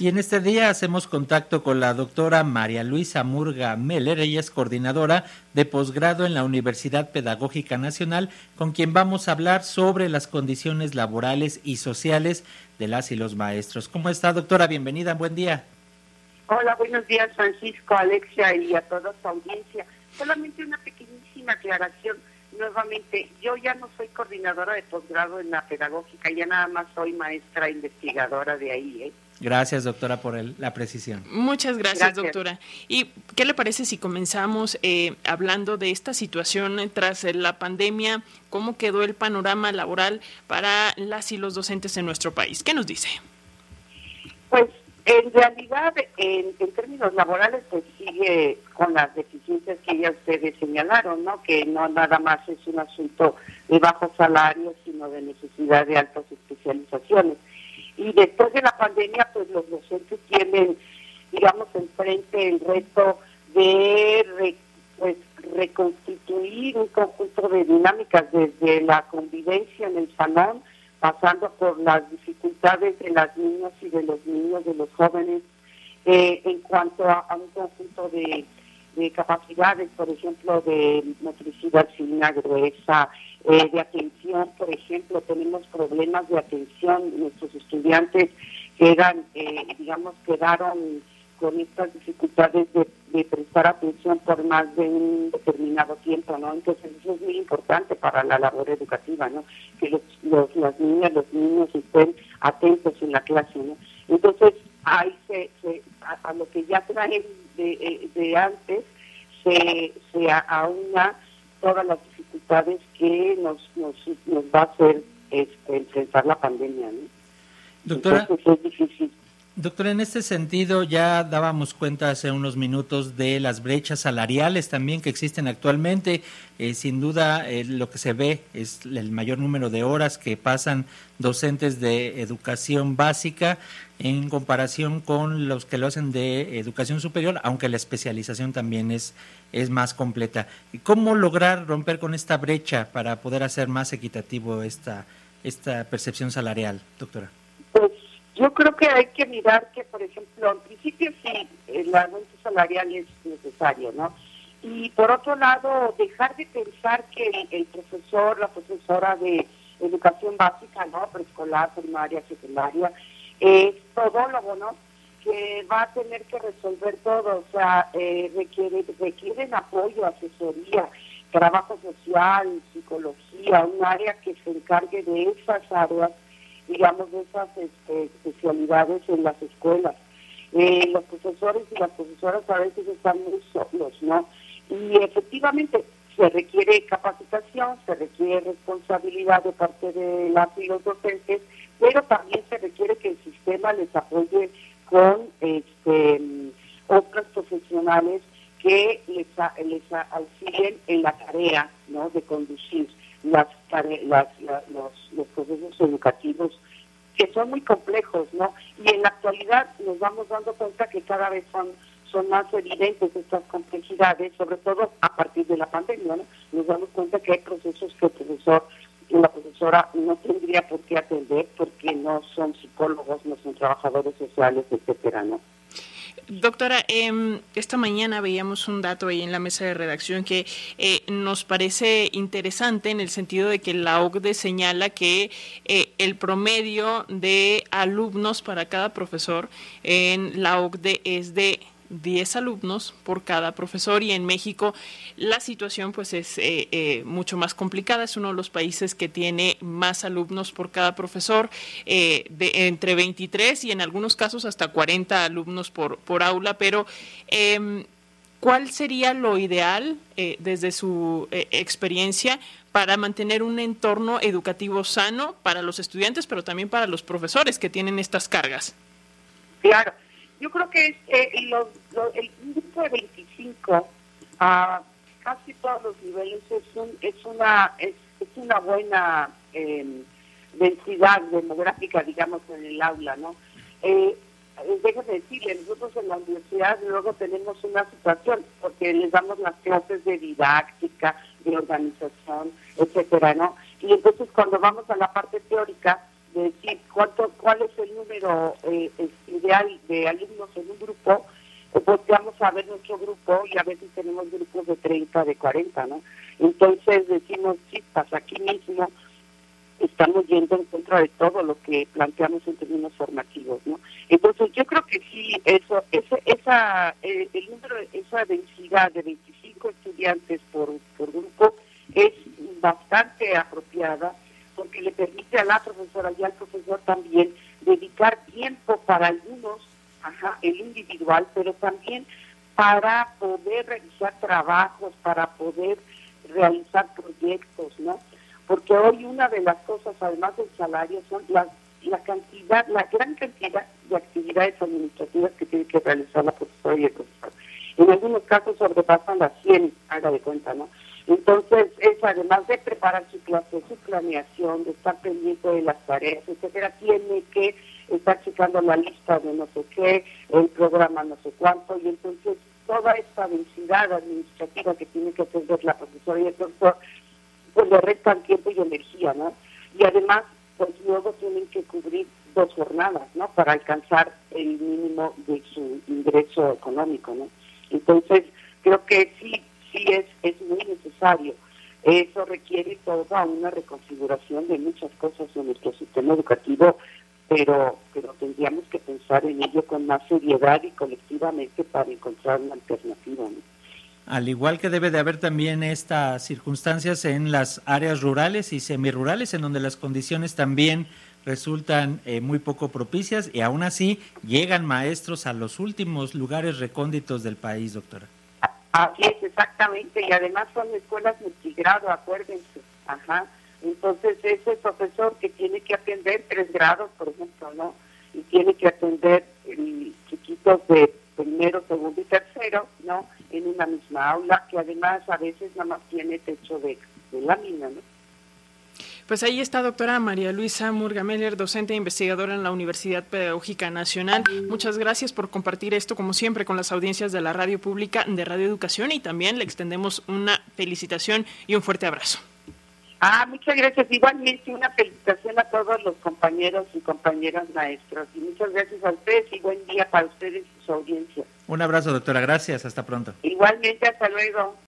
Y en este día hacemos contacto con la doctora María Luisa Murga Meller. Ella es coordinadora de posgrado en la Universidad Pedagógica Nacional, con quien vamos a hablar sobre las condiciones laborales y sociales de las y los maestros. ¿Cómo está, doctora? Bienvenida, buen día. Hola, buenos días, Francisco, Alexia y a toda su audiencia. Solamente una pequeñísima aclaración nuevamente, yo ya no soy coordinadora de posgrado en la pedagógica, ya nada más soy maestra investigadora de ahí. ¿eh? Gracias, doctora, por la precisión. Muchas gracias, doctora. ¿Y qué le parece si comenzamos eh, hablando de esta situación tras la pandemia? ¿Cómo quedó el panorama laboral para las y los docentes en nuestro país? ¿Qué nos dice? Pues en realidad, en, términos laborales, pues sigue con las deficiencias que ya ustedes señalaron, ¿no? Que no nada más es un asunto de bajos salarios, sino de necesidad de altas especializaciones. Y después de la pandemia, pues los docentes tienen, digamos, enfrente el reto de pues, reconstituir un conjunto de dinámicas desde la convivencia en el salón, pasando por las dificultades de las niñas y de los niños, de los jóvenes, eh, en cuanto a, un conjunto de, capacidades, por ejemplo, de motricidad fina, gruesa, eh, de atención, por ejemplo, tenemos problemas de atención, nuestros estudiantes quedan, eh, digamos, quedaron con estas dificultades de, prestar atención por más de un determinado tiempo, ¿no? Entonces eso es muy importante para la labor educativa, ¿no? Que los, las niñas, los niños estén atentos en la clase, ¿no? Entonces ahí se, a, lo que ya traen de, eh, de antes se, se aúna todas las dificultades que nos, nos, nos va a hacer este, enfrentar la pandemia, ¿no? Doctora. Entonces es difícil. Doctor, en este sentido ya dábamos cuenta hace unos minutos de las brechas salariales también que existen actualmente. Eh, sin duda eh, lo que se ve es el mayor número de horas que pasan docentes de educación básica en comparación con los que lo hacen de educación superior, aunque la especialización también es, es más completa. ¿Cómo lograr romper con esta brecha para poder hacer más equitativo esta, esta percepción salarial, doctora? Yo creo que hay que mirar que, por ejemplo, en principio sí, el aumento salarial es necesario, ¿no? Y por otro lado, dejar de pensar que el, profesor, la profesora de educación básica, ¿no? Preescolar, primaria, secundaria, es todólogo, ¿no? Que va a tener que resolver todo, o sea, eh, requiere, requieren apoyo, asesoría, trabajo social, psicología, un área que se encargue de esas áreas digamos, de esas este, especialidades en las escuelas. Eh, los profesores y las profesoras a veces están muy solos, ¿no? Y efectivamente se requiere capacitación, se requiere responsabilidad de parte de las y los docentes, pero también se requiere que el sistema les apoye con este, otros profesionales que les, les auxilien en la tarea ¿no? de conducir las, las, los, los procesos educativos que son muy complejos, ¿no? Y en la actualidad nos vamos dando cuenta que cada vez son son más evidentes estas complejidades, sobre todo a partir de la pandemia, ¿no? Nos damos cuenta que hay procesos que el profesor y la profesora no tendría por qué atender porque no son psicólogos, no son trabajadores sociales, etcétera, ¿no? Doctora, eh, esta mañana veíamos un dato ahí en la mesa de redacción que eh, nos parece interesante en el sentido de que la OCDE señala que eh, el promedio de alumnos para cada profesor en la OCDE es de 10 alumnos por cada profesor y en México la situación pues es eh, eh, mucho más complicada. Es uno de los países que tiene más alumnos por cada profesor, eh, de entre 23 y en algunos casos hasta 40 alumnos por, por aula, pero em, ¿cuál sería lo ideal desde su experiencia para mantener un entorno educativo sano para los estudiantes, pero también para los profesores que tienen estas cargas? Claro. Yo creo que es, eh, el grupo de 25 a casi todos los niveles es, es una es, una buena em, densidad demográfica, digamos, en el aula, ¿no? Eh, déjame decirle, nosotros en la universidad luego tenemos una situación, porque les damos las clases de didáctica, de organización, etcétera, ¿no? Y entonces cuando vamos a la parte teórica, decir cuánto, cuál es el número eh, ideal de alumnos en un grupo, pues vamos a ver nuestro grupo y a veces tenemos grupos de 30, de 40, ¿no? Entonces decimos, chispas, aquí mismo estamos yendo en contra de todo lo que planteamos en términos formativos, ¿no? Entonces yo creo que sí, eso, ese, esa, eh, el número, esa densidad de 25 estudiantes por, por grupo es bastante apropiada porque le permite a la profesora y al profesor también dedicar tiempo para algunos, ajá, el individual, pero también para poder realizar trabajos, para poder realizar proyectos, ¿no? Porque hoy una de las cosas, además del salario, son la, la cantidad, la gran cantidad de actividades administrativas que tiene que realizar la profesora y el profesor. En algunos casos sobrepasan las 100, haga de cuenta, ¿no? Entonces, es además de preparar su clase, su planeación, de estar pendiente de las tareas, etcétera, tiene que estar checando la lista de no sé qué, el programa no sé cuánto, y entonces toda esta densidad administrativa que tiene que atender la profesora y el profesor, pues le restan tiempo y energía, ¿no? Y además, pues luego tienen que cubrir dos jornadas, ¿no? Para alcanzar el mínimo de su ingreso económico, ¿no? Entonces, creo que sí sí es, es muy necesario. Eso requiere toda una reconfiguración de muchas cosas en nuestro sistema educativo, pero, pero tendríamos que pensar en ello con más seriedad y colectivamente para encontrar una alternativa. Al igual que debe de haber también estas circunstancias en las áreas rurales y semirurales, en donde las condiciones también resultan eh, muy poco propicias y aún así llegan maestros a los últimos lugares recónditos del país, doctora. Así es, exactamente, y además son escuelas multigrado, acuérdense, ajá. Entonces ese profesor que tiene que atender tres grados, por ejemplo, ¿no? Y tiene que atender chiquitos de primero, segundo y tercero, ¿no? En una misma aula, que además a veces nada más tiene techo de, de lámina, ¿no? Pues ahí está, doctora María Luisa Murgameller, docente e investigadora en la Universidad Pedagógica Nacional. Muchas gracias por compartir esto, como siempre, con las audiencias de la radio pública de Radio Educación y también le extendemos una felicitación y un fuerte abrazo. Ah, muchas gracias. Igualmente una felicitación a todos los compañeros y compañeras maestros. Y muchas gracias a ustedes y buen día para ustedes y su audiencia. Un abrazo, doctora. Gracias. Hasta pronto. Igualmente, hasta luego.